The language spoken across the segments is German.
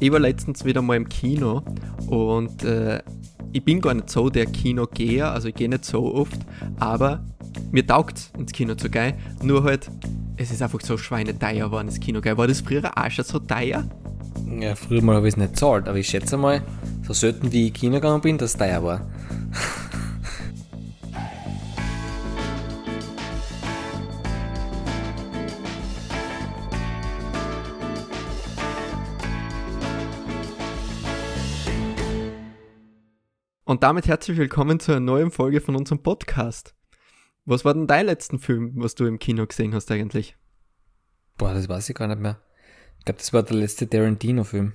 Ich war letztens wieder mal im Kino und äh, ich bin gar nicht so der Kinogeher, also ich gehe nicht so oft, aber mir taugt ins Kino zu gehen. Nur halt, es ist einfach so schweineteuer geworden, ins Kino gehen. War das früher auch schon so teuer? Ja, früher mal habe ich es nicht gezahlt, aber ich schätze mal, so selten wie ich in Kino gegangen bin, dass es teuer war. Und damit herzlich willkommen zu einer neuen Folge von unserem Podcast. Was war denn dein letzten Film, was du im Kino gesehen hast eigentlich? Boah, das weiß ich gar nicht mehr. Ich glaube, das war der letzte Tarantino-Film.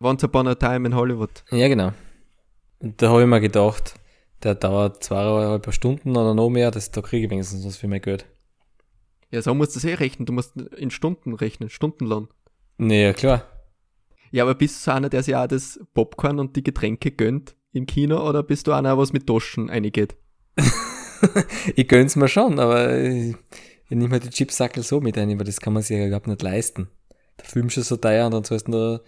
Once Upon a Time in Hollywood. Ja, genau. Und da habe ich mir gedacht, der dauert zweieinhalb Stunden oder noch mehr, das, da kriege ich wenigstens was für mein Geld. Ja, so musst du es eh rechnen. Du musst in Stunden rechnen, Stundenlohn. Nee, ja, klar. Ja, aber bist du so einer, der sich auch das Popcorn und die Getränke gönnt im Kino oder bist du einer, was mit Taschen eingeht? ich gönn's mir schon, aber ich, ich nehme halt die Chipsackel so mit ein, weil das kann man sich ja überhaupt nicht leisten. Der Film schon so teuer und dann zahlst du nur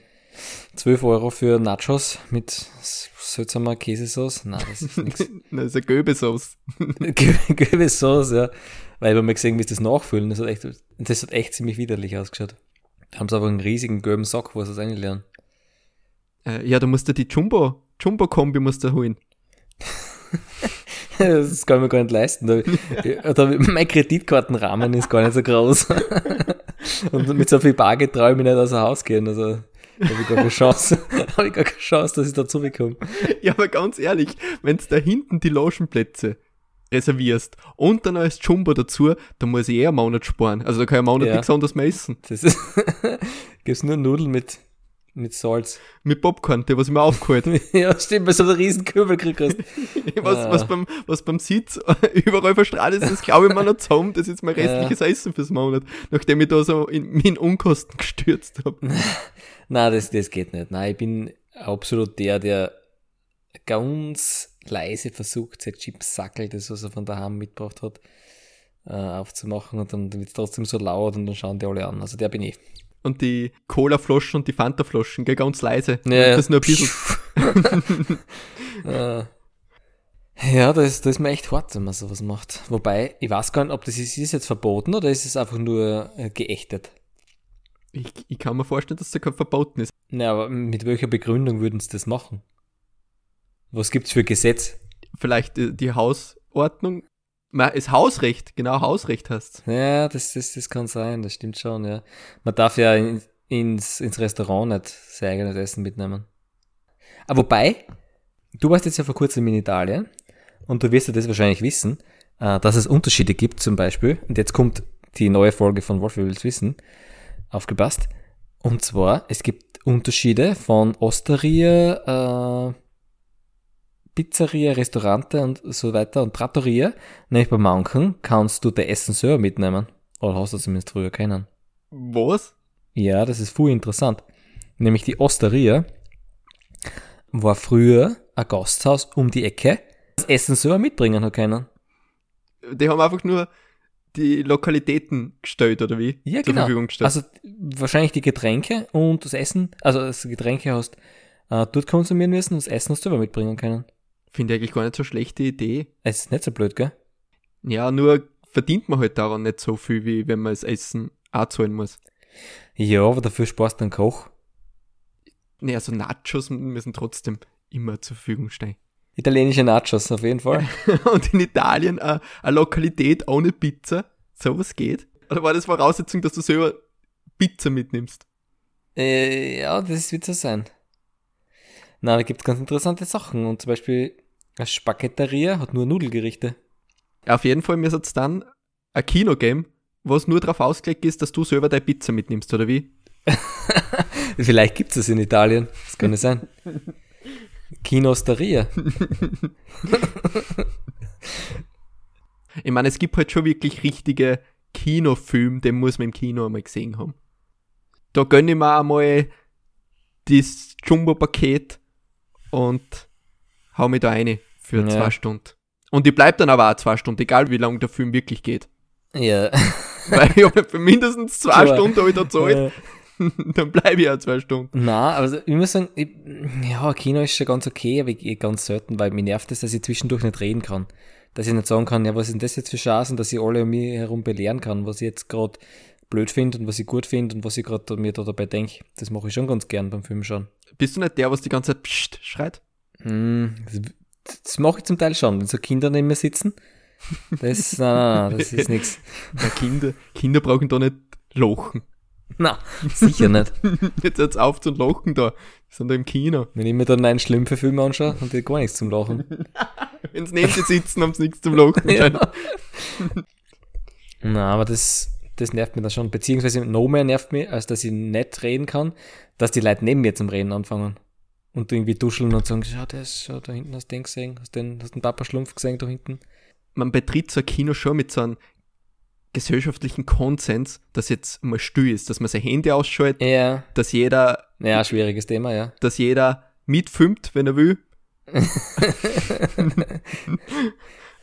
12 Euro für Nachos mit seltsamer Käsesauce. Nein, das ist nichts. das ist eine Göbesauce. Göbesauce, ja. Weil ich habe mal gesehen, wie sie das nachfüllen. Das hat echt, das hat echt ziemlich widerlich ausgeschaut. Da haben sie aber einen riesigen gelben Sack, wo sie es reinlernen. Äh, ja, du musst dir die Jumbo, Jumbo-Kombi musst du holen. das kann ich mir gar nicht leisten. Da, da, mein Kreditkartenrahmen ist gar nicht so groß. Und mit so viel Bargeld traue ich mich nicht aus dem Haus gehen. Also habe ich gar keine Chance. habe ich gar keine Chance, dass ich da zurückkomme. Ja, aber ganz ehrlich, wenn du da hinten die Logenplätze reservierst und dann als Jumbo dazu, dann muss ich eher einen Monat sparen. Also da kann ich einen Monat Ja. nichts anderes mehr essen. Das ist, gibt's nur Nudeln mit, mit Salz. Mit Popcorn, der was ich mir aufgeholt. ja, stimmt, weil du so einen riesen Kübel kriegst. was, Ah. was, beim, was beim Sitz überall verstrahlt ist, das glaube ich mir noch zusammen. Das ist mein restliches Essen fürs Monat, nachdem ich da so in, in Unkosten gestürzt habe. Nein, das, das geht nicht. Nein, ich bin absolut der, der ganz leise versucht, sein Chipsackel, das was er von daheim mitgebracht hat, äh, aufzumachen und dann wird es trotzdem so laut und dann schauen die alle an. Also der bin ich. Und die Cola-Flaschen und die Fanta-Flaschen, gell, ganz leise. Ja, Das nur ein bisschen. äh, ja, da ist, da ist mir echt hart, wenn man sowas macht. Wobei, ich weiß gar nicht, ob das ist, ist jetzt verboten oder ist es einfach nur äh, geächtet. Ich, ich kann mir vorstellen, dass das kein verboten ist. Na, aber mit welcher Begründung würden sie das machen? Was gibt's für Gesetz? Vielleicht äh, die Hausordnung. Das Hausrecht, genau, Hausrecht hast. Ja, das, das, das kann sein, das stimmt schon, ja. Man darf ja in, ins, ins Restaurant nicht sein eigenes Essen mitnehmen. Aber wobei, du warst jetzt ja vor kurzem in Italien und du wirst ja das wahrscheinlich wissen, äh, dass es Unterschiede gibt zum Beispiel, und jetzt kommt die neue Folge von Wolf will's wissen, aufgepasst, und zwar, es gibt Unterschiede von Osteria, äh, Pizzeria, Restaurante und so weiter und Trattoria. Nämlich bei manchen kannst du dein Essen selber mitnehmen. Oder hast du zumindest früher kennen. Was? Ja, das ist voll interessant. Nämlich die Osteria war früher ein Gasthaus um die Ecke, das Essen selber mitbringen hat können. Die haben einfach nur die Lokalitäten gestellt, oder wie? Ja, Zur genau. Verfügung gestellt. Also wahrscheinlich die Getränke und das Essen, also das Getränke hast äh, dort konsumieren müssen und das Essen hast du selber mitbringen können. Finde ich eigentlich gar nicht so schlechte Idee. Es ist nicht so blöd, gell? Ja, nur verdient man halt daran nicht so viel, wie wenn man das Essen auch zahlen muss. Ja, aber dafür sparst du einen Koch. Nee, also Nachos müssen trotzdem immer zur Verfügung stehen. Italienische Nachos auf jeden Fall. Und in Italien äh, eine Lokalität ohne Pizza, sowas geht? Oder war das Voraussetzung, dass du selber Pizza mitnimmst? Äh, ja, das wird so sein. Na, da gibt's ganz interessante Sachen. Und zum Beispiel eine Spaghetteria hat nur Nudelgerichte. Auf jeden Fall müsste es dann ein Kinogame, was nur darauf ausgelegt ist, dass du selber deine Pizza mitnimmst, oder wie? Vielleicht gibt's es in Italien. Das kann nicht sein. Kinosteria. Ich meine, es gibt halt schon wirklich richtige Kinofilme, den muss man im Kino einmal gesehen haben. Da gönne ich mir einmal das Jumbo-Paket und hau mich da rein für Ja. zwei Stunden. Und ich bleib dann aber auch zwei Stunden, egal wie lang der Film wirklich geht. Ja. Weil ich hab für mindestens zwei Klar. Stunden da gezahlt. Äh, dann bleibe ich ja zwei Stunden. Na, also ich muss sagen, ich, ja, Kino ist schon ganz okay, aber ich, ich ganz selten, weil mir nervt es, dass ich zwischendurch nicht reden kann. Dass ich nicht sagen kann, ja, was ist denn das jetzt für Chancen, dass ich alle um mich herum belehren kann, was ich jetzt gerade blöd finde und was ich gut finde und was ich gerade mir da dabei denke. Das mache ich schon ganz gern beim Film schauen. Bist du nicht der, was die ganze Zeit Psst schreit? Hm, das, das mache ich zum Teil schon, wenn so Kinder neben mir sitzen. Das, nein, nein, nein, das ist nichts. Kinder, Kinder brauchen da nicht lachen. Na, sicher nicht. Jetzt hört's auf zu lachen da. Die sind da im Kino. Wenn ich mir dann einen Schlümpfe-Film anschaue und die gar nichts zum Lachen. Wenn sie neben dir sitzen, haben sie nichts zum Lachen. Ja. Na, aber das, das nervt mich dann schon. Beziehungsweise noch mehr nervt mich, als dass ich nicht reden kann, dass die Leute neben mir zum Reden anfangen. Und irgendwie duscheln und sagen, schau, ist, schau, da hinten hast du den gesehen, hast du den, hast den Papa Schlumpf gesehen da hinten. Man betritt so ein Kino schon mit so einem gesellschaftlichen Konsens, dass jetzt mal still ist, dass man sein Handy ausschaltet, Ja. dass jeder, Ja, schwieriges Thema, ja. dass jeder mitfilmt, wenn er will.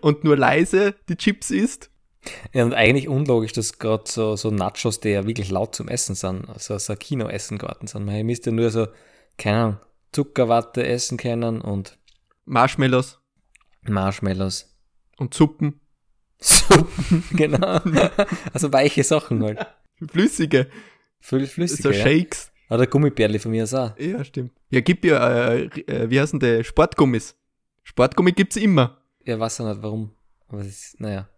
und nur leise die Chips isst. Ja, und eigentlich unlogisch, dass gerade so, so Nachos, die ja wirklich laut zum Essen sind, also so ein Kino-Essengarten sind. Man müsste ja nur so, keine Ahnung, Zuckerwatte essen können und Marshmallows Marshmallows. und Suppen. Suppen, genau. Also weiche Sachen halt. Flüssige, so flüssige. ja. Shakes. Oder Gummibärli von mir ist auch. Ja, stimmt. Ja, gib ja, äh, äh, wie heißen die, Sportgummis. Sportgummi gibt's immer. Ja, weiß auch nicht warum. Aber es ist, naja.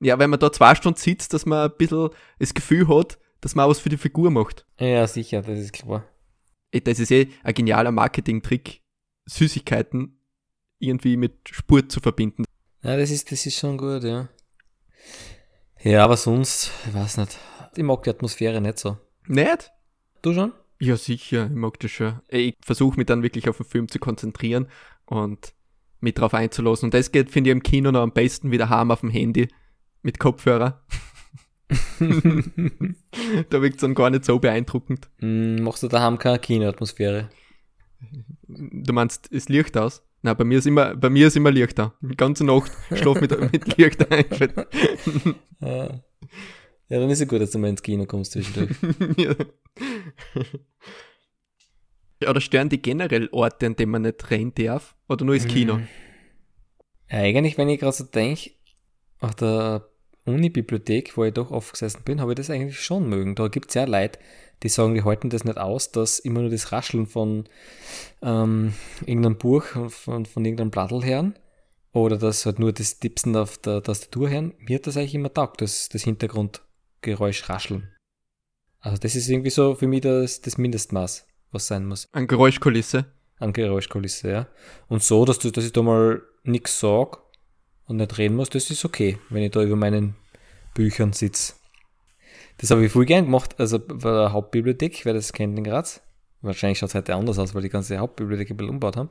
Ja, wenn man da zwei Stunden sitzt, dass man ein bisschen das Gefühl hat, dass man auch was für die Figur macht. Ja, sicher, das ist klar. Das ist eh ein genialer Marketing-Trick, Süßigkeiten irgendwie mit Sport zu verbinden. Ja, das ist, das ist schon gut, ja. Ja, aber sonst, ich weiß nicht. Ich mag die Atmosphäre nicht so. Nicht? Du schon? Ja, sicher, ich mag das schon. Ich versuche mich dann wirklich auf den Film zu konzentrieren und mich drauf einzulassen. Und das geht, finde ich, im Kino noch am besten wieder heim auf dem Handy mit Kopfhörer. da wirkt es dann gar nicht so beeindruckend. Hm, machst du daheim keine Kinoatmosphäre? Du meinst, es Licht aus? Nein, bei mir ist immer, bei mir ist immer Licht da. Die ganze Nacht schlaf mit, mit Licht ein. Ja. ja, dann ist es gut, dass du mal ins Kino kommst zwischendurch. ja. Oder stören die generell Orte, an denen man nicht rein darf? Oder nur das Kino? Ja, eigentlich, wenn ich gerade so denke, auf der Uni-Bibliothek, wo ich doch oft gesessen bin, habe ich das eigentlich schon mögen. Da gibt es ja Leute, die sagen, die halten das nicht aus, dass immer nur das Rascheln von ähm, irgendeinem Buch, von, von irgendeinem Blattl hören oder dass halt nur das Tippsen auf der Tastatur hören. Mir hat das eigentlich immer taugt, das, das Hintergrundgeräusch rascheln. Also das ist irgendwie so für mich das, das Mindestmaß, was sein muss An Geräuschkulisse. an Geräuschkulisse, ja. Und so, dass, du, dass ich da mal nichts sag und nicht reden muss, das ist okay, wenn ich da über meinen Büchern sitze. Das habe ich voll gern gemacht, also bei der Hauptbibliothek, wer das kennt in Graz. Wahrscheinlich schaut es heute anders aus, weil die ganze Hauptbibliothek ein bisschen umgebaut haben.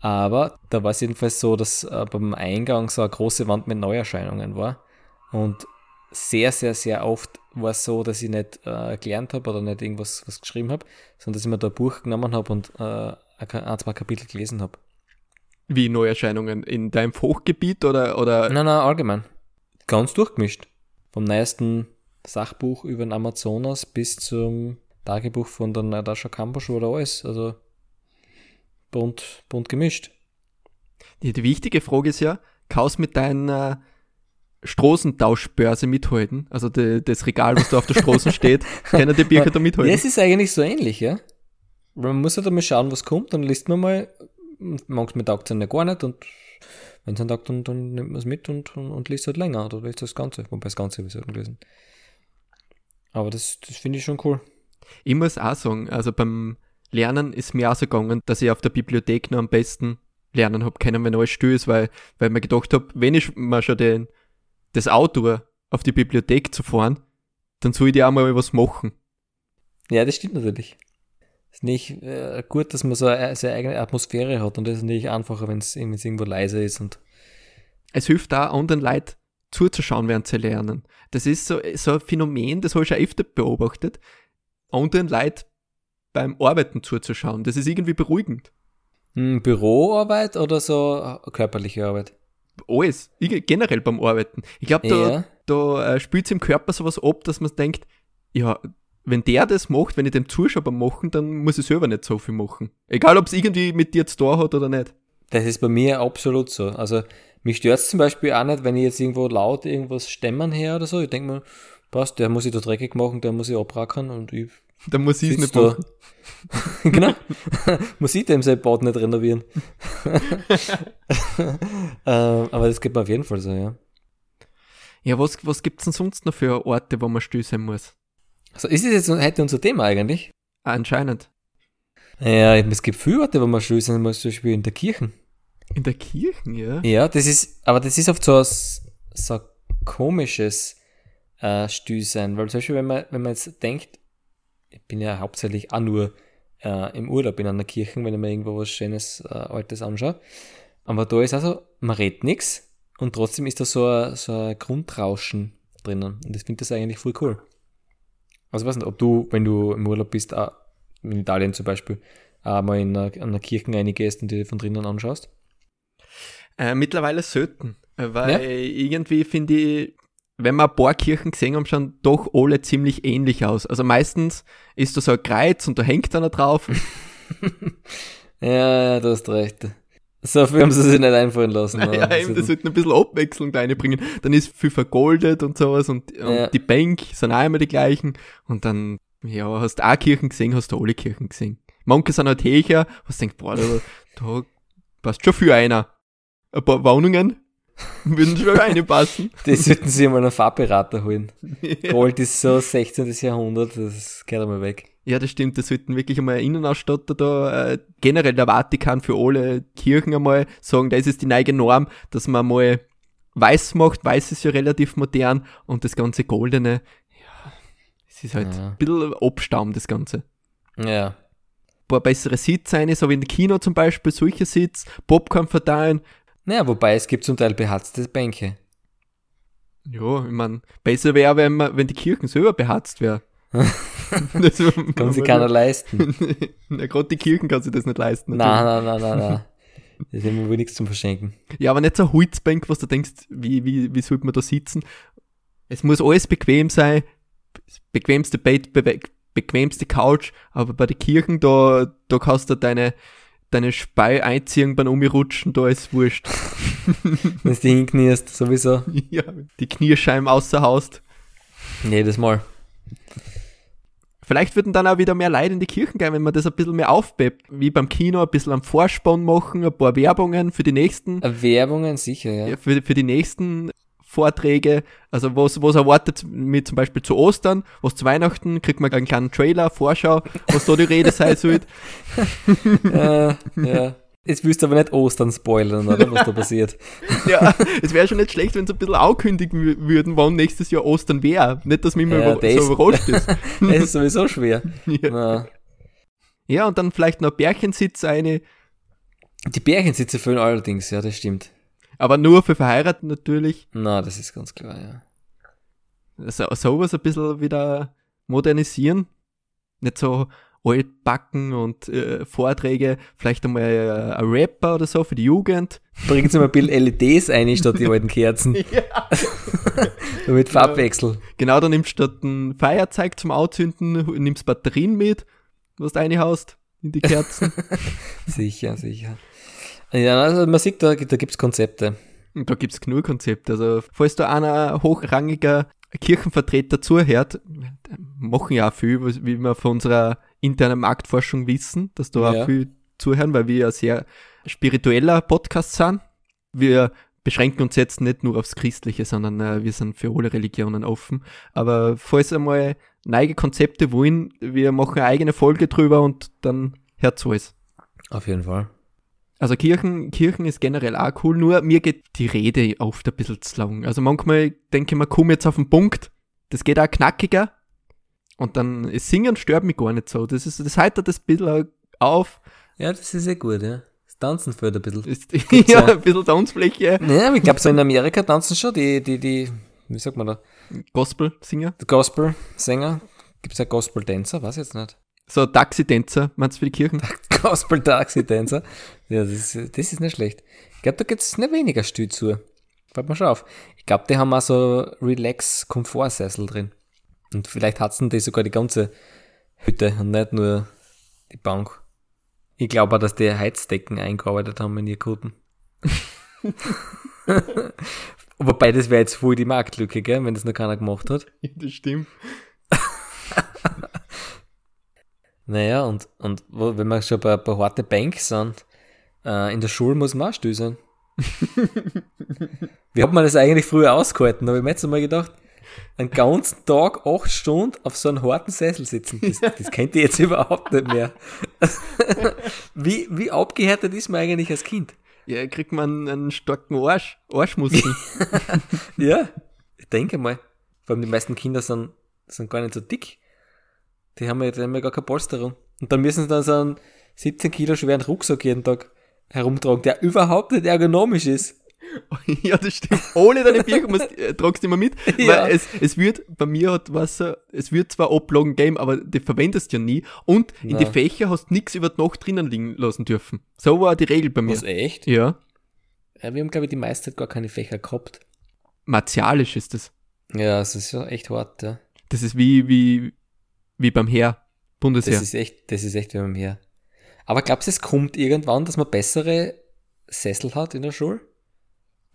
Aber da war es jedenfalls so, dass äh, beim Eingang so eine große Wand mit Neuerscheinungen war. Und sehr, sehr, sehr oft war es so, dass ich nicht äh, gelernt habe oder nicht irgendwas was geschrieben habe, sondern dass ich mir da ein Buch genommen habe und äh, ein, zwei Kapitel gelesen habe. Wie Neuerscheinungen? In deinem Fachgebiet oder, oder Nein, nein, allgemein. Ganz durchgemischt. Vom neuesten Sachbuch über den Amazonas bis zum Tagebuch von der Natascha Kampusch oder alles. Also bunt, bunt gemischt. die, die wichtige Frage ist ja, kannst du mit deiner Straßentauschbörse mithalten? Also die, das Regal, was da auf der Straße steht, können die Bücher da mithalten? Das ist eigentlich so ähnlich, ja. Man muss halt einmal schauen, was kommt, dann liest man mal, manchmal taugt es ja gar nicht und wenn es taugt, dann, dann nimmt man es mit und, und, und liest halt länger oder liest das Ganze. Wobei das Ganze habe ich selten gelesen. Aber das, das finde ich schon cool. Ich muss auch sagen, also beim Lernen ist mir auch so gegangen, dass ich auf der Bibliothek noch am besten lernen habe können, wenn alles still ist, weil, weil ich mir gedacht habe, wenn ich mal schon den, das Auto auf die Bibliothek zu fahren, dann soll ich dir auch mal was machen. Ja, das stimmt natürlich. Ist nicht äh, gut, dass man so eine, seine eigene Atmosphäre hat und das ist natürlich einfacher, wenn es irgendwo leise ist und Es hilft auch anderen Leuten zuzuschauen, während sie lernen. Das ist so, so ein Phänomen, das habe ich schon öfter beobachtet, anderen Leuten beim Arbeiten zuzuschauen. Das ist irgendwie beruhigend. hm, Büroarbeit oder so äh, körperliche Arbeit. Alles, generell beim Arbeiten. Ich glaube, da, Ja. da äh, spielt im Körper sowas ab, dass man denkt, ja, wenn der das macht, wenn ich dem zuschaue beim Machen, dann muss ich selber nicht so viel machen. Egal, ob es irgendwie mit dir zu tun hat oder nicht. Das ist bei mir absolut so. Also mich stört es zum Beispiel auch nicht, wenn ich jetzt irgendwo laut irgendwas stemmen her oder so. Ich denke mir, passt, der muss ich da dreckig machen, der muss ich abrackern und ich Dann muss ich es nicht da. machen. genau. muss ich dem sein Bad nicht renovieren. ähm, aber das geht mir auf jeden Fall so, ja. Ja, was, was gibt's denn sonst noch für Orte, wo man still sein muss? Also ist es jetzt heute unser Thema eigentlich? Anscheinend. Ja, es gibt viele Orte, wo man still sein muss, zum Beispiel in der Kirche. In der Kirche, ja. Ja, das ist, aber das ist oft so ein, so ein komisches äh, Stillsein, weil zum Beispiel, wenn man, wenn man jetzt denkt, ich bin ja hauptsächlich auch nur äh, im Urlaub in einer Kirche, wenn ich mir irgendwo was Schönes, äh, Altes anschaue. Aber da ist also, man redet nichts und trotzdem ist da so ein, so ein Grundrauschen drinnen. Und ich finde das eigentlich voll cool. Also, ich weiß nicht, ob du, wenn du im Urlaub bist, auch in Italien zum Beispiel, auch mal in einer, einer Kirche reingehst und dir von drinnen anschaust. Äh, mittlerweile selten. äh, Weil irgendwie finde ich, wenn wir ein paar Kirchen gesehen haben, schauen doch alle ziemlich ähnlich aus. Also meistens ist da so ein Kreuz und da hängt einer drauf. Ja, ja, du hast recht. So viel haben sie sich nicht einfallen lassen. ja, das eben, das wird ein bisschen Abwechslung reinbringen. Dann ist viel vergoldet und sowas und, und Ja. die Bank sind auch immer die gleichen. Und dann, ja, hast du auch Kirchen gesehen, hast du alle Kirchen gesehen. Manche sind halt höher, was denkst, boah, da, da passt schon für einer. Ein paar Wohnungen würden schon reinpassen. Die sollten sich mal einen Farbberater holen. Gold ist so 16. Jahrhundert, das geht einmal weg. Ja, das stimmt. Das sollten wirklich einmal ein Innenausstatter da, äh, generell der Vatikan für alle Kirchen einmal sagen, das ist die neue Norm, dass man mal weiß macht. Weiß ist ja relativ modern und das ganze Goldene, ja, es ist halt Ja. ein bisschen Abstaum, das Ganze. Ja. Ein paar bessere Sitze rein, so wie in Kino zum Beispiel, solche Sitze, Popcorn verteilen. Naja, wobei es gibt zum Teil behatzte Bänke. Ja, ich mein, besser wäre, wenn, man, wenn die Kirchen selber behatzt wären. Das- Kann sich keiner leisten. Na, gerade die Kirchen kann sich das nicht leisten. Nein, nein, nein, nein, nein. Das ist immer wohl nichts zum Verschenken. Ja, aber nicht so eine Holzbank, was du denkst, wie, wie, wie sollte man da sitzen? Es muss alles bequem sein, bequemste Bett, be bequemste Couch, aber bei den Kirchen, da, da kannst du deine, deine Spei einziehen beim Umrutschen, da ist wurscht. Wenn du dich hinknierst, sowieso. ja, die Kniescheiben außer Haust. Jedes Mal. Vielleicht würden dann auch wieder mehr Leute in die Kirchen gehen, wenn man das ein bisschen mehr aufpept. Wie beim Kino, ein bisschen am Vorspann machen, ein paar Werbungen für die nächsten Äh, Werbungen sicher, ja. ja, für, für die nächsten Vorträge, also was, was erwartet mich zum Beispiel zu Ostern, was zu Weihnachten, kriegt man einen kleinen Trailer, Vorschau, was da die Rede sein soll. ja, ja. Jetzt willst du aber nicht Ostern spoilern, oder? Was da passiert. Ja, es wäre schon nicht schlecht, wenn sie ein bisschen ankündigen wü- würden, wann nächstes Jahr Ostern wäre. Nicht, dass man immer Ja, über, so überrascht ist. Das ist sowieso schwer. ja. Na, ja, und dann vielleicht noch Bärchensitz eine, die Bärchensitze füllen allerdings, ja, das stimmt. aber nur für Verheiratete natürlich. Na, das ist ganz klar, ja. So, sowas ein bisschen wieder modernisieren. Nicht so altbacken und äh, Vorträge, vielleicht einmal äh, ein Rapper oder so für die Jugend. Bringt mal ein bisschen LEDs ein, statt die alten Kerzen. Ja. Damit Farbwechsel. Genau, dann nimmst du statt ein Feuerzeug zum Anzünden, nimmst Batterien mit, was du reinhaust in die Kerzen. Sicher, sicher. Ja, also man sieht, da, da gibt es Konzepte. Da gibt's genug Konzepte. Also, falls da einer hochrangiger Kirchenvertreter zuhört, machen ja auch viel, wie wir von unserer internen Marktforschung wissen, dass da Ja. auch viel zuhören, weil wir ein sehr spiritueller Podcast sind. Wir beschränken uns jetzt nicht nur aufs Christliche, sondern äh, wir sind für alle Religionen offen. Aber falls einmal neue Konzepte wollen, wir machen eine eigene Folge drüber und dann hört's alles. Auf jeden Fall. Also Kirchen, Kirchen ist generell auch cool, nur mir geht die Rede oft ein bisschen zu lang. Also manchmal denke ich mir, komm jetzt auf den Punkt, das geht auch knackiger. Und dann Singen stört mich gar nicht so. Das ist, das heitert das ein bisschen auf. Ja, das ist ja gut, ja. Das Tanzen fällt ein bisschen. Ist, ja, ein bisschen Tanzfläche. Ja, ich glaube, so in Amerika tanzen schon die, die, die, wie sagt man da, Gospel-Singer. Gospel-Sänger. Gibt es ja Gospel-Dancer? Weiß ich jetzt nicht. So Taxi-Tänzer, meinst du für die Kirchen? Gospel-Taxi-Tänzer. Ja, das ist, das ist nicht schlecht. Ich glaube, da gibt es nicht weniger Stuhl zu. Fällt mir schon auf. Ich glaube, die haben auch so Relax-Komfortsessel drin. Und vielleicht hat's die sogar die ganze Hütte und nicht nur die Bank. Ich glaube auch, dass die Heizdecken eingearbeitet haben in ihr Guten. Wobei, das wäre jetzt voll die Marktlücke, gell, wenn das noch keiner gemacht hat. Ja, das stimmt. Naja, und, und wo, wenn wir schon bei, bei harte Banks sind, äh, in der Schule muss man auch still sein. Wie hat man das eigentlich früher ausgehalten? Da habe ich mir jetzt einmal gedacht, einen ganzen Tag, acht Stunden auf so einem harten Sessel sitzen, das, das kennt ihr jetzt überhaupt nicht mehr. wie, wie abgehärtet ist man eigentlich als Kind? Ja, kriegt man einen starken Arsch, Arschmuskel. Ja, ich denke mal. Vor allem die meisten Kinder sind, sind gar nicht so dick. Die haben ja, die haben ja gar keine Polsterung. Und dann müssen sie dann so einen 17 Kilo schweren Rucksack jeden Tag herumtragen, der überhaupt nicht ergonomisch ist. ja, das stimmt. Ohne deine Bücher musst, äh, tragst du immer mit. Ja. Weil es, es wird, bei mir hat Wasser, es wird zwar Ablagen geben, aber die verwendest du ja nie. Und in die Nein. Fächer hast du nichts über die Nacht drinnen liegen lassen dürfen. So war die Regel bei mir. Was, echt? Ja. Ja, wir haben, glaube ich, die meiste Zeit gar keine Fächer gehabt. Martialisch ist das. Ja, es ist ja echt hart, ja. Das ist wie, wie, wie beim Heer. Bundesheer. Das ist echt, das ist echt wie beim Heer. Aber glaubst du, es kommt irgendwann, dass man bessere Sessel hat in der Schule?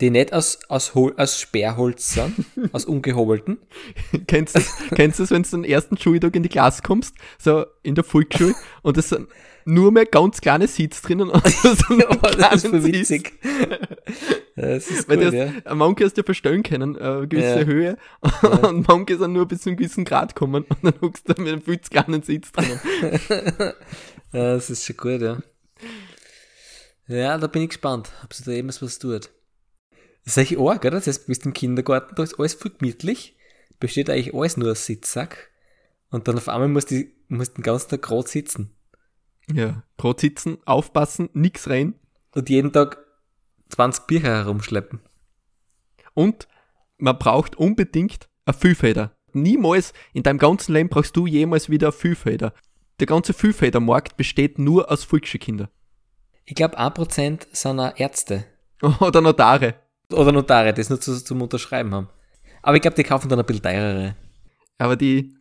Die nicht aus, aus, Hol aus Sperrholz sind, aus ungehobelten. Kennst du das, kennst du das, wenn du den ersten Schultag in die Klasse kommst, so in der Volksschule, und es sind nur mehr ganz kleine Sitz drinnen und so Ja, das ist witzig. Das ist Weil gut, du ja. hast, manche hast du ja verstellen können, äh, eine gewisse Ja. Höhe, und manche sind nur bis zu einem gewissen Grad gekommen, und dann huckst du mit einem viel zu kleinen Sitz drinnen. Ja, das ist schon gut, ja. Ja, da bin ich gespannt, ob sich da eben was tut. Das ist eigentlich arg, oder? Das heißt, du bist im Kindergarten, da ist alles voll gemütlich, besteht eigentlich alles nur aus Sitzsack und dann auf einmal musst du, musst den ganzen Tag gerade sitzen Ja, gerade sitzen, aufpassen, nix rein, und jeden Tag 20 Bücher herumschleppen. und man braucht unbedingt eine Füllfeder. Niemals in deinem ganzen Leben brauchst du jemals wieder eine Füllfeder. Der ganze Füllfedermarkt besteht nur aus Volksschulkindern. Ich glaube, 1% sind auch Ärzte Oder Notare. Oder Notare, die es nur zu, zum Unterschreiben haben. Aber ich glaube, die kaufen dann ein bisschen teurere. Aber die,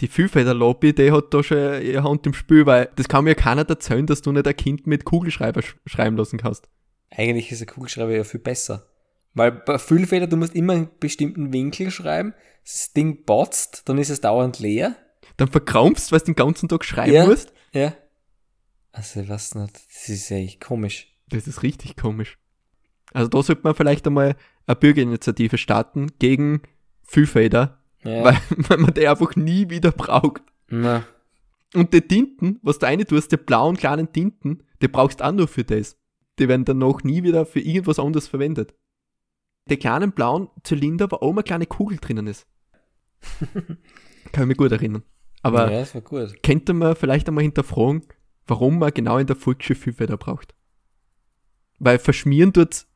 die Füllfeder-Lobby, die hat da schon ihre Hand im Spiel, weil das kann mir keiner erzählen, dass du nicht ein Kind mit Kugelschreiber sch schreiben lassen kannst. Eigentlich ist ein Kugelschreiber ja viel besser. Weil bei Füllfeder, du musst immer einen bestimmten Winkel schreiben, das Ding botzt, dann ist es dauernd leer. Dann verkrampfst, weil du den ganzen Tag schreiben Ja. musst. Ja. Also, weiß nicht, das ist echt komisch. Das ist richtig komisch. Also da sollte man vielleicht einmal eine Bürgerinitiative starten gegen Füllfeder, Ja. weil, weil man die einfach nie wieder braucht. Na, Und die Tinten, was du rein tust, die blauen kleinen Tinten, die brauchst du auch nur für das. Die werden dann noch nie wieder für irgendwas anderes verwendet. Die kleinen blauen Zylinder, wo auch eine kleine Kugel drinnen ist. Kann ich mich gut erinnern. Aber ja, gut. könnte man vielleicht einmal hinterfragen, warum man genau in der Volksschule Füllfeder braucht. Weil verschmieren tut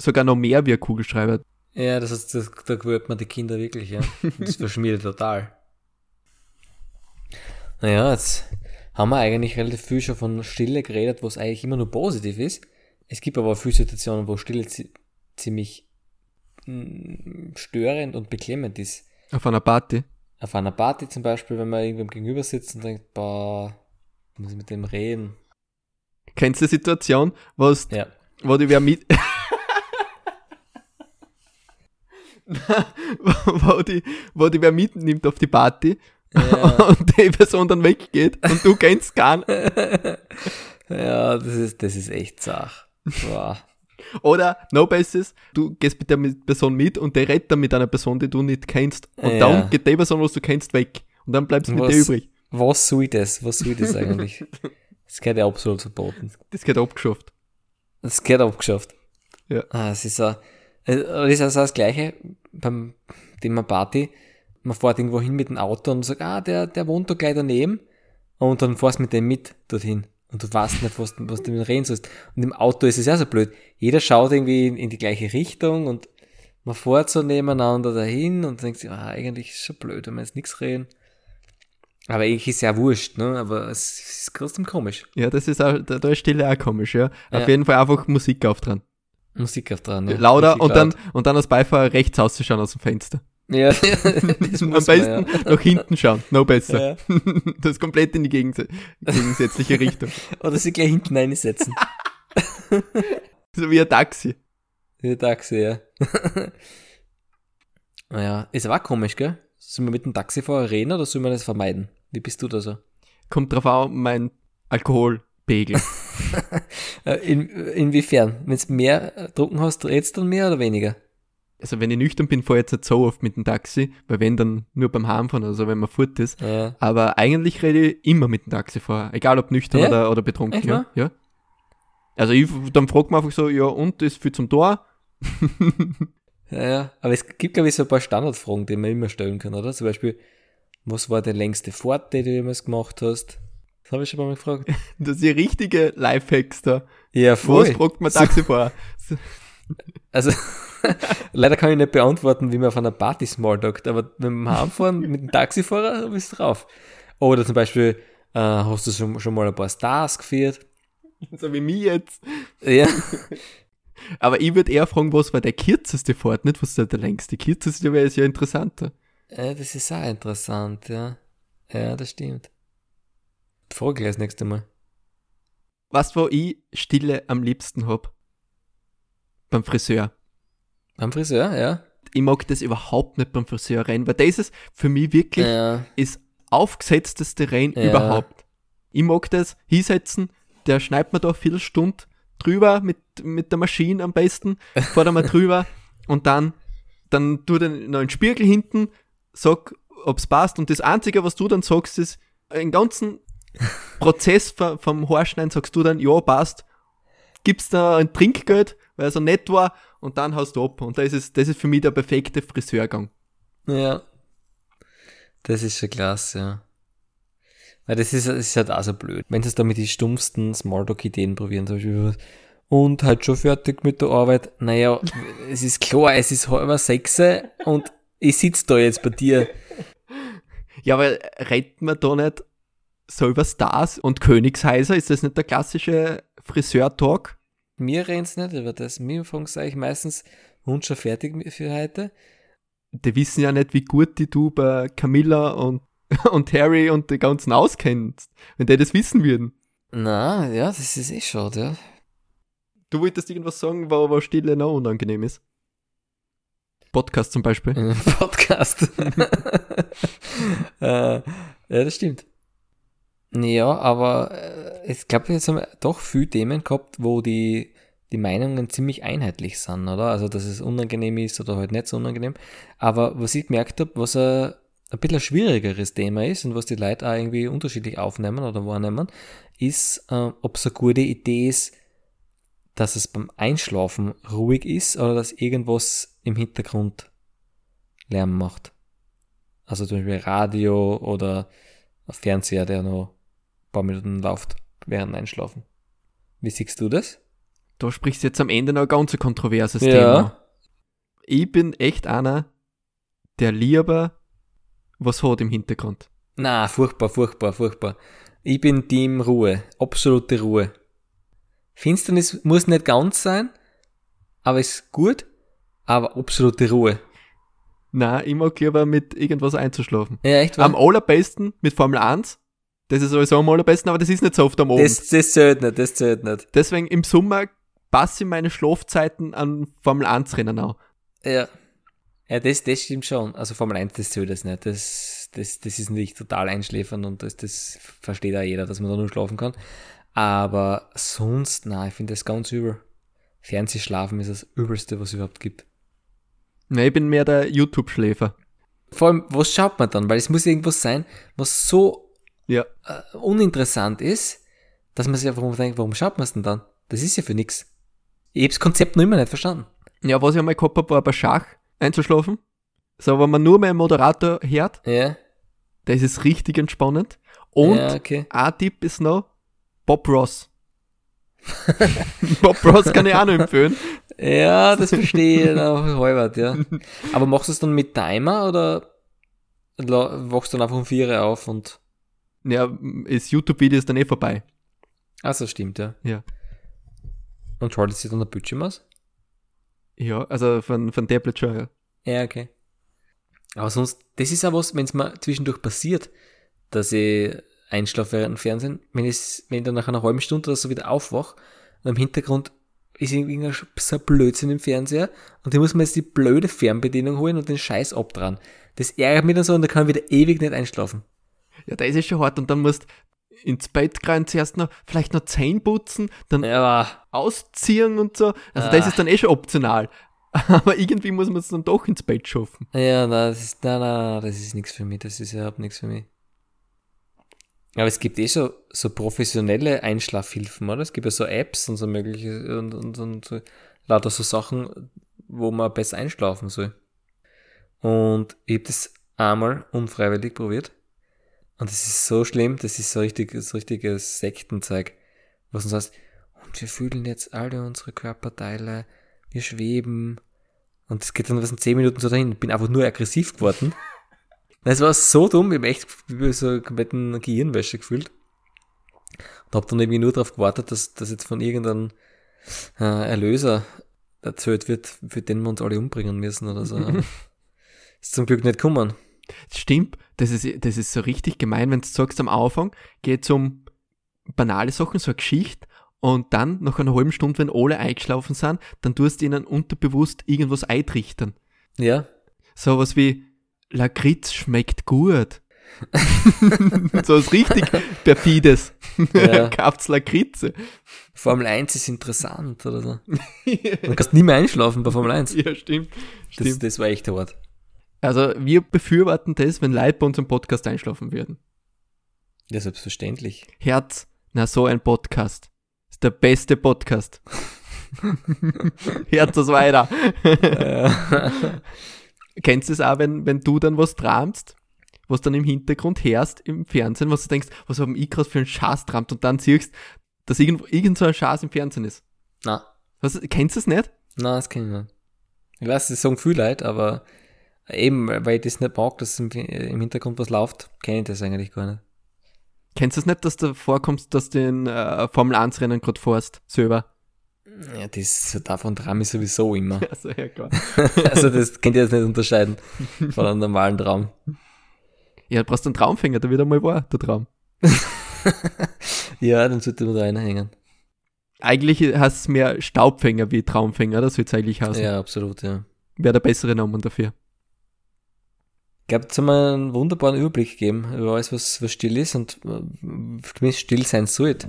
sogar noch mehr wie ein Kugelschreiber. Ja, das ist, das, da gewöhnt man die Kinder wirklich, ja. Das verschmiert total. Naja, jetzt haben wir eigentlich relativ viel schon von Stille geredet, wo es eigentlich immer nur positiv ist. Es gibt aber auch viele Situationen, wo Stille zi ziemlich mm, störend und beklemmend ist. Auf einer Party. Auf einer Party zum Beispiel, wenn man irgendwem gegenüber sitzt und denkt, boah, muss ich mit dem reden. Kennst du die Situation, wo, es- Ja. wo die wer mit. wo, die, wo die wer mitnimmt auf die Party Ja. und die Person dann weggeht und du kennst keinen. Ja, das ist, das ist echt Sach. Boah. Oder, no basis, du gehst mit der Person mit und der redet dann mit einer Person, die du nicht kennst. Und Ja. dann geht die Person, was du kennst, weg. Und dann bleibst du mit Was- der übrig. Was soll das? Was soll das eigentlich? Das gehört ja absolut verboten. Das geht abgeschafft. Das gehört abgeschafft. Ja. Ah, es ist äh, das ist also das Gleiche beim Thema Party. Man fährt irgendwo hin mit dem Auto und sagt, ah, der, der wohnt da gleich daneben. Und dann fährst du mit dem mit dorthin. Und du weißt nicht, was, was du mit ihm reden sollst. Und im Auto ist es ja so blöd. Jeder schaut irgendwie in, in die gleiche Richtung und man fährt so nebeneinander dahin und denkt sich, ah, eigentlich ist es schon blöd, wenn wir jetzt nichts reden. Aber eigentlich ist ja wurscht, ne? Aber es ist trotzdem komisch. Ja, das ist auch, da, da ist Stille auch komisch, ja. Ja. Auf jeden Fall einfach Musik auf dran. Musik auf dran. Ja. Lauter und dann, und dann als Beifahrer rechts auszuschauen aus dem Fenster. Ja, das Am muss besten man, ja. nach hinten schauen, noch besser. Ja. Das ist komplett in die gegens gegensätzliche Richtung. Oder sie gleich hinten reinsetzen. So wie ein Taxi. Die Taxi, ja. naja, ist aber auch komisch, gell? Sollen wir mit dem Taxifahrer reden oder sollen wir das vermeiden? Wie bist du da so? Kommt drauf an, mein Alkoholpegel. Äh, In, inwiefern? Wenn du mehr äh, Drucken hast, redest du dann mehr oder weniger? Also wenn ich nüchtern bin, fahre ich jetzt nicht so oft mit dem Taxi, weil wenn dann nur beim Heimfahren oder so, wenn man fort ist. Ja. Aber eigentlich rede ich immer mit dem Taxifahrer, egal ob nüchtern Ja? oder, oder betrunken. Ja. ja. Also ich, dann fragt man einfach so, ja und, ist viel zum Tor? Ja, ja. Aber es gibt, glaube ich, so ein paar Standardfragen, die man immer stellen kann, oder? Zum Beispiel, was war die längste Fahrt, die du jemals gemacht hast? Das habe ich schon mal gefragt. Das ist die richtige Lifehacks da. Ja, Was fragt man Taxifahrer? So, Also, leider kann ich nicht beantworten, wie man auf einer Party Smalltalkt, aber wenn wir heimfahren mit dem Taxifahrer, dann bist du drauf. Oder zum Beispiel, äh, hast du schon, schon mal ein paar Stars geführt? so wie mich jetzt. Ja. Aber ich würde eher fragen, was war der kürzeste Fahrt, nicht was ist der längste. Kürzeste wäre es ja interessanter. ja, das ist auch interessant, ja. Ja, das stimmt. Gleich das nächste Mal. Was, wo ich Stille am liebsten hab? Beim Friseur. Am Friseur, ja? Ich mag das überhaupt nicht beim Friseur rein, weil das ist für mich wirklich Ja. ist aufgesetzteste Rein Ja. überhaupt. Ich mag das hinsetzen, der schneidet mir da viel Stund drüber mit, mit der Maschine am besten, er mal drüber und dann, dann tu den einen Spiegel hinten, sag, ob's passt und das Einzige, was du dann sagst, ist, den ganzen Prozess vom, Haarschneiden sagst du dann, ja, passt, gibst da ein Trinkgeld, weil er so nett war und dann hast du ab und das ist, das ist für mich der perfekte Friseurgang. Ja. Das ist schon klasse, ja. Weil das ist, das ist halt auch so blöd. Wenn sie es da mit die stumpfsten Smalltalk-Ideen probieren, zum Beispiel, und halt schon fertig mit der Arbeit. Naja, es ist klar, es ist halber sechs und ich sitze da jetzt bei dir. Ja, aber redet man da nicht so über Stars und Königshäuser? Ist das nicht der klassische Friseur-Talk? Mir rennt's nicht über das. Mir sage ich meistens, und schon fertig für heute? Die wissen ja nicht, wie gut die du bei Camilla und, und Harry und die ganzen auskennst. Wenn die das wissen würden. Na, ja, das ist eh schade, ja. Du wolltest irgendwas sagen, wo, wo Stille noch unangenehm ist. Podcast zum Beispiel. Podcast. äh, ja, das stimmt. Ja, aber äh, ich glaube, jetzt haben wir doch viele Themen gehabt, wo die, die Meinungen ziemlich einheitlich sind, oder? Also, dass es unangenehm ist oder halt nicht so unangenehm. Aber was ich gemerkt habe, was ein, ein bisschen ein schwierigeres Thema ist und was die Leute auch irgendwie unterschiedlich aufnehmen oder wahrnehmen, ist, äh, ob es eine gute Idee ist, dass es beim Einschlafen ruhig ist oder dass irgendwas im Hintergrund Lärm macht. Also zum Beispiel Radio oder ein Fernseher, der noch paar Minuten läuft während Einschlafen. Wie siehst du das? Da sprichst du jetzt am Ende noch ein ganz kontroverses Thema. Ich bin echt einer, der lieber was hat im Hintergrund. Na, furchtbar, furchtbar, furchtbar. Ich bin Team Ruhe. Absolute Ruhe. Finsternis muss nicht ganz sein, aber ist gut, aber absolute Ruhe. Na, ich mag lieber mit irgendwas einzuschlafen. Ja, echt wahr? Am allerbesten mit Formel 1. Das ist sowieso am allerbesten, aber das ist nicht so oft am Abend. das, das zählt nicht, das zählt nicht. Deswegen im Sommer passe ich meine Schlafzeiten an Formel 1 Rennen an. Ja. Ja, das, das stimmt schon. Also Formel 1, das zählt das nicht. Das, das, das ist nicht total einschläfern und das, das versteht auch jeder, dass man da nur schlafen kann. Aber sonst, nein, ich finde das ganz übel. Fernsehschlafen ist das Übelste, was es überhaupt gibt. Na, ich bin mehr der YouTube-Schläfer. Vor allem, was schaut man dann? Weil es muss irgendwas sein, was so Ja. äh, uninteressant ist, dass man sich einfach denkt, warum schaut man es denn dann? Das ist ja für nichts. Ich habe das Konzept noch immer nicht verstanden. Ja, was ich einmal gehabt habe, war bei Schach einzuschlafen. So, wenn man nur mehr Moderator hört, Ja, da ist es richtig entspannend. Und ja okay. ein Tipp ist noch Bob Ross. Bob Ross kann ich auch noch empfehlen. Ja, das verstehe ich noch halbert, ja. Aber machst du es dann mit Timer oder wachst du dann einfach um vier auf und. Ja, das YouTube-Video ist dann eh vorbei. Also stimmt, ja. Ja. Und schaltet sich dann der Bildschirm aus? Ja, also von, von Tablet schon, ja. Ja, okay. Aber sonst, das ist auch was, wenn es mal zwischendurch passiert, dass ich einschlafe während dem Fernsehen, wenn ich, wenn ich dann nach einer halben Stunde oder so wieder aufwache und im Hintergrund ist irgendwie so ein Blödsinn im Fernseher und ich muss mir jetzt die blöde Fernbedienung holen und den Scheiß abdran. Das ärgert mich dann so und da kann ich wieder ewig nicht einschlafen. Ja, das ist schon hart und dann musst ins Bett rein zuerst noch, vielleicht noch Zähne putzen, dann Ja, ausziehen und so. Also Ah. das ist dann eh schon optional. Aber irgendwie muss man es dann doch ins Bett schaffen. ja, das ist, nein, nein, das ist nichts für mich, das ist überhaupt nichts für mich. Aber es gibt eh so, so professionelle Einschlafhilfen, oder? Es gibt ja so Apps und so mögliche und, und, und so, lauter so Sachen, wo man besser einschlafen soll. Und ich habe das einmal unfreiwillig probiert. Und das ist so schlimm, das ist so richtig, so richtiges Sektenzeug. Was uns heißt, und wir fühlen jetzt alle unsere Körperteile, wir schweben. Und das geht dann was in 10 Minuten so dahin. Ich bin einfach nur aggressiv geworden. Das war so dumm, ich habe echt so kompletten Gehirnwäsche gefühlt. Und habe dann irgendwie nur darauf gewartet, dass das jetzt von irgendeinem äh, Erlöser erzählt wird, für den wir uns alle umbringen müssen oder so. ist zum Glück nicht gekommen. Stimmt, das ist, das ist so richtig gemein, wenn du sagst am Anfang, geht es um banale Sachen, so eine Geschichte, und dann, nach einer halben Stunde, wenn alle eingeschlafen sind, dann tust du ihnen unterbewusst irgendwas eintrichtern. Ja, So was wie, Lakritz schmeckt gut. so was richtig perfides. Ja. Kauft's Lakritze. Formel 1 ist interessant oder so. Du kannst nie mehr einschlafen bei Formel 1. ja, stimmt. Das, stimmt. das war echt hart. Also, wir befürworten das, wenn Leute bei unserem Podcast einschlafen würden. Ja, selbstverständlich. Herz, na so ein Podcast. Ist der beste Podcast. Herz das weiter. Kennst du es auch, wenn, wenn du dann was tramst, was dann im Hintergrund hörst im Fernsehen, was du denkst, was haben ich gerade für einen Schatz tramt und dann siehst, dass irgendwo, irgend so ein Schatz im Fernsehen ist. Na, Was, kennst du es nicht? na, das kenn ich nicht. Ich weiß, das sagen viele Leute, aber eben, weil ich das nicht mag, dass im, im Hintergrund was läuft, kenne ich das eigentlich gar nicht. Kennst du es nicht, dass du vorkommst, dass du den äh, Formel 1 Rennen gerade fährst, selber? Ja, das davon traum ich sowieso immer. Also, ja, klar. also das könnt ihr jetzt nicht unterscheiden von einem normalen Traum. Ja, du brauchst einen Traumfänger, der wird einmal wahr, der Traum. Ja, dann sollte man da reinhängen. Eigentlich heißt es mehr Staubfänger wie Traumfänger, das soll es eigentlich heißen. Ja, absolut, ja. Wäre der bessere Name dafür. Ich glaube, jetzt haben wir einen wunderbaren Überblick gegeben über alles, was, was still ist und äh, zumindest still sein sollte.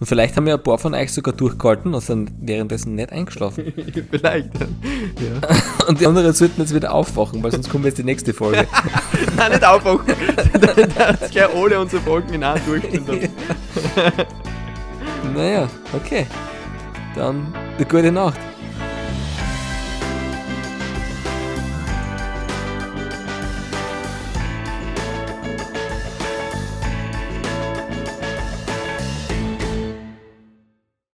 Und vielleicht haben ja ein paar von euch sogar durchgehalten und sind währenddessen nicht eingeschlafen. Vielleicht. ja. Und die anderen sollten jetzt wieder aufwachen, weil sonst kommt jetzt die nächste Folge. Nein, nicht aufwachen. das gleich alle unsere Folgen in einem durchstehen. naja, okay. Dann eine gute Nacht.